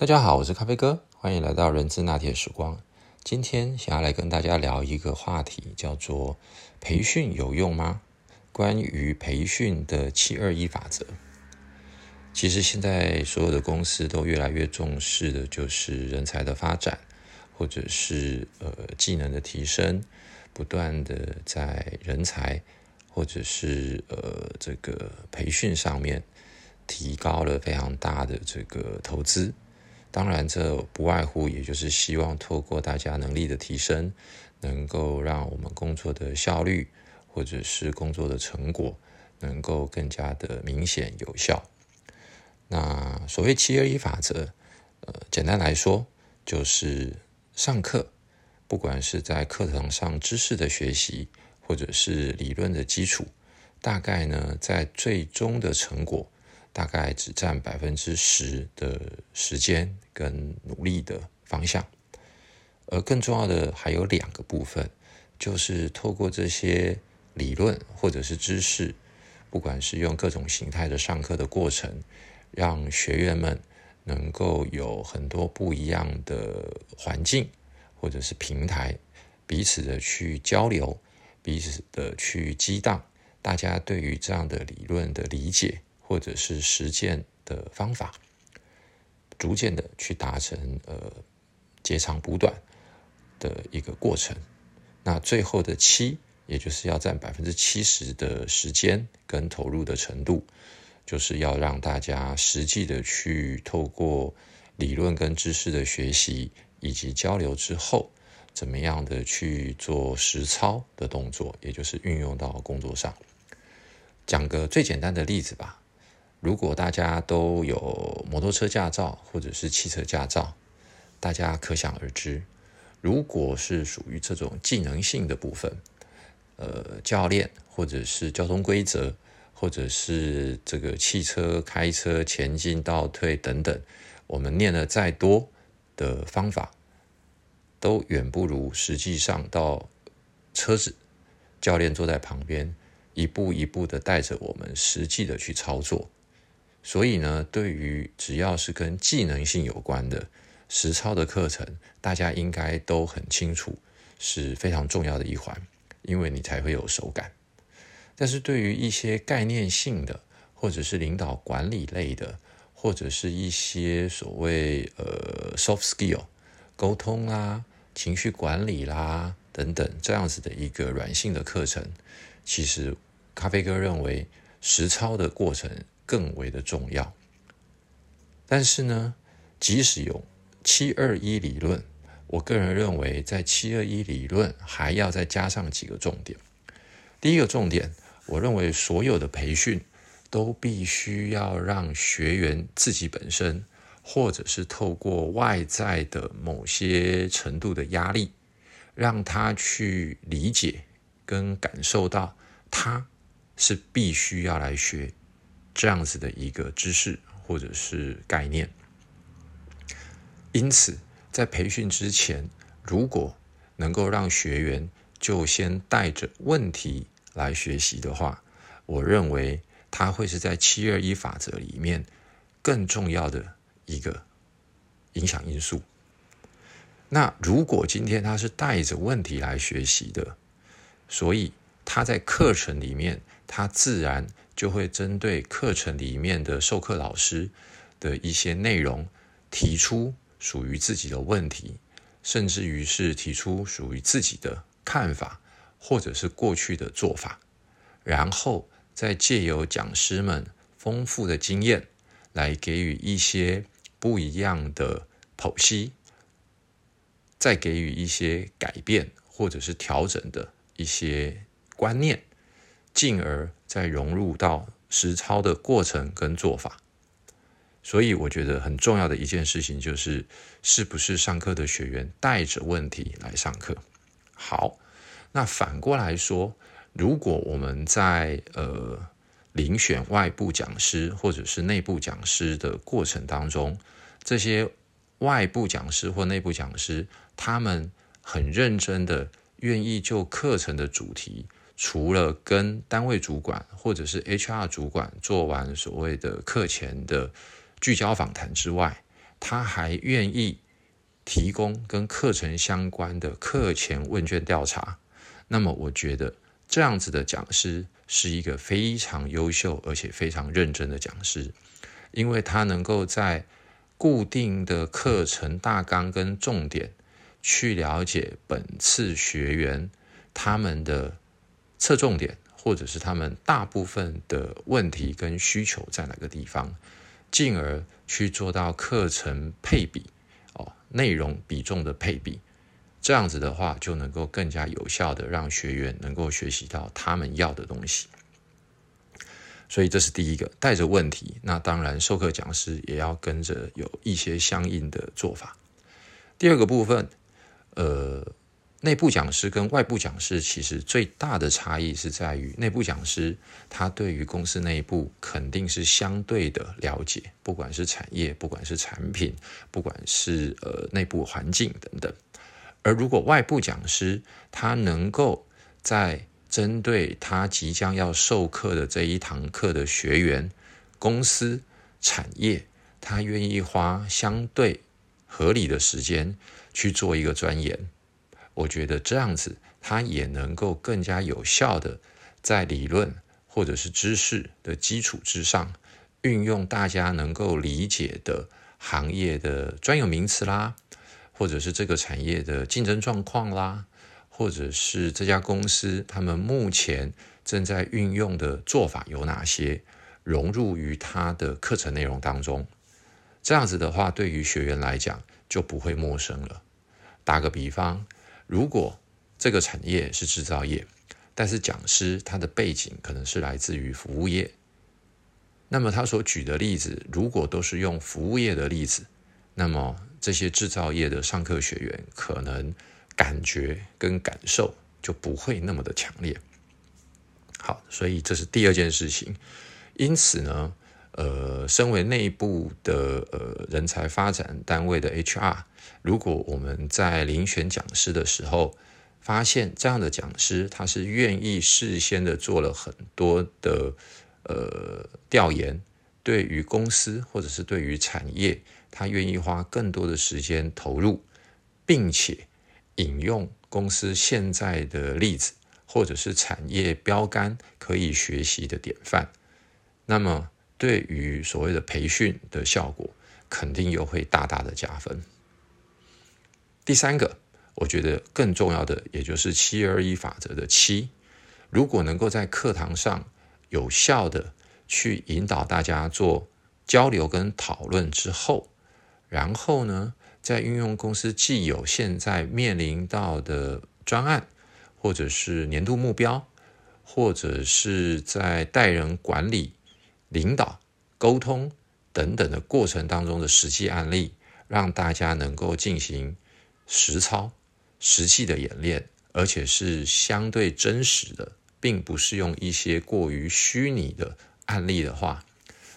大家好，我是咖啡哥，欢迎来到人资拿铁时光。今天想要来跟大家聊一个话题，叫做培训有用吗？关于培训的七二一法则。其实现在所有的公司都越来越重视的就是人才的发展，或者是呃技能的提升，不断的在人才或者是呃这个培训上面提高了非常大的这个投资。当然，这不外乎也就是希望透过大家能力的提升，能够让我们工作的效率或者是工作的成果能够更加的明显有效。那所谓七二一法则，呃，简单来说就是上课，不管是在课堂上知识的学习，或者是理论的基础，大概呢在最终的成果。大概只占百分之十的时间跟努力的方向，而更重要的还有两个部分，就是透过这些理论或者是知识，不管是用各种形态的上课的过程，让学员们能够有很多不一样的环境或者是平台，彼此的去交流，彼此的去激荡，大家对于这样的理论的理解。或者是实践的方法，逐渐的去达成呃截长补短的一个过程。那最后的七，也就是要占百分之七十的时间跟投入的程度，就是要让大家实际的去透过理论跟知识的学习以及交流之后，怎么样的去做实操的动作，也就是运用到工作上。讲个最简单的例子吧。如果大家都有摩托车驾照或者是汽车驾照，大家可想而知，如果是属于这种技能性的部分，呃，教练或者是交通规则，或者是这个汽车开车前进倒退等等，我们念了再多的方法，都远不如实际上到车子，教练坐在旁边，一步一步的带着我们实际的去操作。所以呢，对于只要是跟技能性有关的实操的课程，大家应该都很清楚，是非常重要的一环，因为你才会有手感。但是对于一些概念性的，或者是领导管理类的，或者是一些所谓呃 soft skill 沟通啦、情绪管理啦等等这样子的一个软性的课程，其实咖啡哥认为实操的过程。更为的重要，但是呢，即使有七二一理论，我个人认为，在七二一理论还要再加上几个重点。第一个重点，我认为所有的培训都必须要让学员自己本身，或者是透过外在的某些程度的压力，让他去理解跟感受到，他是必须要来学。这样子的一个知识或者是概念，因此在培训之前，如果能够让学员就先带着问题来学习的话，我认为他会是在七二一法则里面更重要的一个影响因素。那如果今天他是带着问题来学习的，所以他在课程里面，他自然。就会针对课程里面的授课老师的一些内容，提出属于自己的问题，甚至于是提出属于自己的看法，或者是过去的做法，然后再借由讲师们丰富的经验，来给予一些不一样的剖析，再给予一些改变或者是调整的一些观念。进而再融入到实操的过程跟做法，所以我觉得很重要的一件事情就是，是不是上课的学员带着问题来上课？好，那反过来说，如果我们在呃遴选外部讲师或者是内部讲师的过程当中，这些外部讲师或内部讲师，他们很认真的愿意就课程的主题。除了跟单位主管或者是 HR 主管做完所谓的课前的聚焦访谈之外，他还愿意提供跟课程相关的课前问卷调查，那么我觉得这样子的讲师是一个非常优秀而且非常认真的讲师，因为他能够在固定的课程大纲跟重点去了解本次学员他们的侧重点。或者是他们大部分的问题跟需求在哪个地方，进而去做到课程配比哦，内容比重的配比，这样子的话就能够更加有效的让学员能够学习到他们要的东西。所以这是第一个，带着问题，那当然授课讲师也要跟着有一些相应的做法。第二个部分，呃。内部讲师跟外部讲师其实最大的差异是在于，内部讲师他对于公司内部肯定是相对的了解，不管是产业，不管是产品，不管是呃内部环境等等。而如果外部讲师他能够在针对他即将要授课的这一堂课的学员、公司、产业，他愿意花相对合理的时间去做一个钻研。我觉得这样子，它也能够更加有效的在理论或者是知识的基础之上，运用大家能够理解的行业的专有名词啦，或者是这个产业的竞争状况啦，或者是这家公司他们目前正在运用的做法有哪些，融入于他的课程内容当中。这样子的话，对于学员来讲就不会陌生了。打个比方。如果这个产业是制造业，但是讲师他的背景可能是来自于服务业，那么他所举的例子如果都是用服务业的例子，那么这些制造业的上课学员可能感觉跟感受就不会那么的强烈。好，所以这是第二件事情。因此呢，呃，身为内部的呃人才发展单位的 HR。如果我们在遴选讲师的时候，发现这样的讲师他是愿意事先的做了很多的呃调研，对于公司或者是对于产业，他愿意花更多的时间投入，并且引用公司现在的例子或者是产业标杆可以学习的典范，那么对于所谓的培训的效果，肯定又会大大的加分。第三个，我觉得更重要的，也就是七二一法则的七。如果能够在课堂上有效的去引导大家做交流跟讨论之后，然后呢，在运用公司既有现在面临到的专案，或者是年度目标，或者是在带人管理、领导、沟通等等的过程当中的实际案例，让大家能够进行。实操、实际的演练，而且是相对真实的，并不是用一些过于虚拟的案例的话，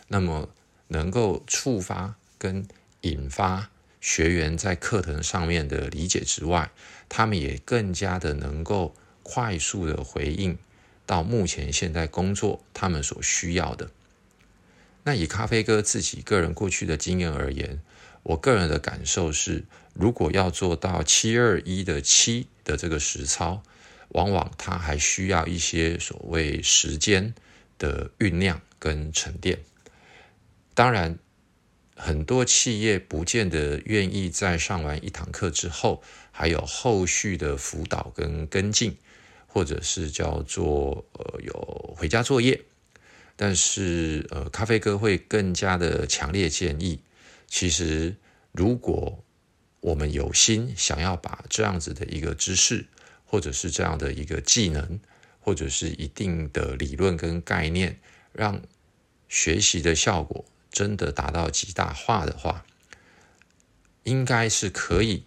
那么能够触发跟引发学员在课程上面的理解之外，他们也更加的能够快速的回应到目前现在工作他们所需要的。那以咖啡哥自己个人过去的经验而言。我个人的感受是，如果要做到七二一的七的这个实操，往往它还需要一些所谓时间的酝酿跟沉淀。当然，很多企业不见得愿意在上完一堂课之后，还有后续的辅导跟跟进，或者是叫做呃有回家作业。但是呃，咖啡哥会更加的强烈建议。其实，如果我们有心想要把这样子的一个知识，或者是这样的一个技能，或者是一定的理论跟概念，让学习的效果真的达到极大化的话，应该是可以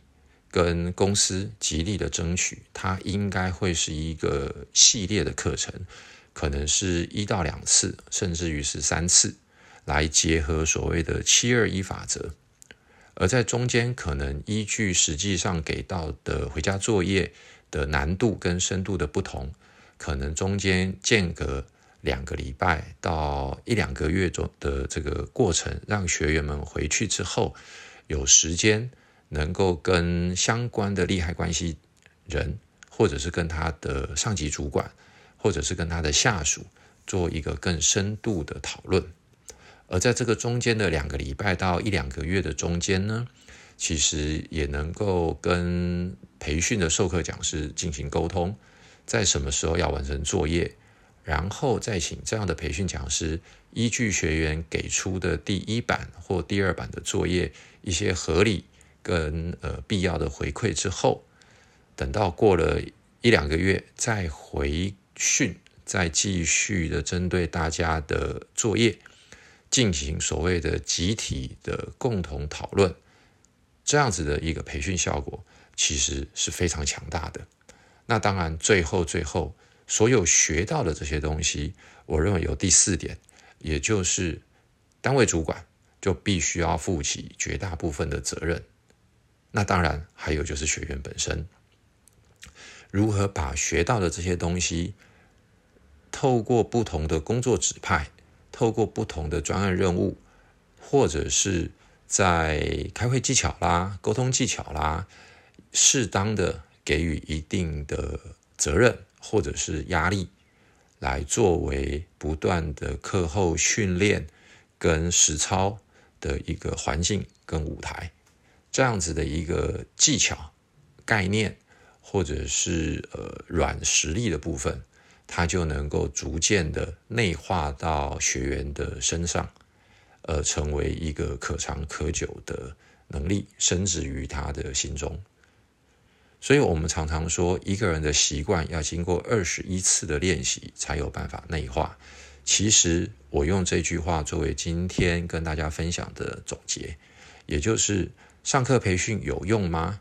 跟公司极力的争取，它应该会是一个系列的课程，可能是一到两次，甚至于是三次。来结合所谓的七二一法则，而在中间可能依据实际上给到的回家作业的难度跟深度的不同，可能中间间隔两个礼拜到一两个月中的这个过程，让学员们回去之后有时间能够跟相关的利害关系人，或者是跟他的上级主管，或者是跟他的下属做一个更深度的讨论。而在这个中间的两个礼拜到一两个月的中间呢，其实也能够跟培训的授课讲师进行沟通，在什么时候要完成作业，然后再请这样的培训讲师依据学员给出的第一版或第二版的作业一些合理跟呃必要的回馈之后，等到过了一两个月再回训，再继续的针对大家的作业。进行所谓的集体的共同讨论，这样子的一个培训效果其实是非常强大的。那当然，最后最后所有学到的这些东西，我认为有第四点，也就是单位主管就必须要负起绝大部分的责任。那当然还有就是学员本身，如何把学到的这些东西，透过不同的工作指派。透过不同的专案任务，或者是在开会技巧啦、沟通技巧啦，适当的给予一定的责任或者是压力，来作为不断的课后训练跟实操的一个环境跟舞台，这样子的一个技巧概念，或者是呃软实力的部分。他就能够逐渐的内化到学员的身上，呃，成为一个可长可久的能力，深植于他的心中。所以，我们常常说，一个人的习惯要经过二十一次的练习，才有办法内化。其实，我用这句话作为今天跟大家分享的总结，也就是上课培训有用吗？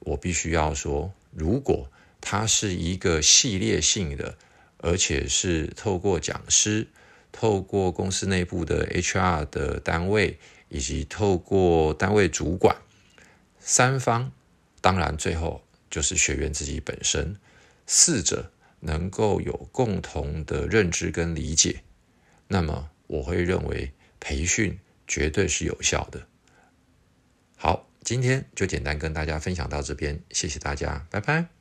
我必须要说，如果它是一个系列性的。而且是透过讲师、透过公司内部的 HR 的单位，以及透过单位主管三方，当然最后就是学员自己本身，四者能够有共同的认知跟理解，那么我会认为培训绝对是有效的。好，今天就简单跟大家分享到这边，谢谢大家，拜拜。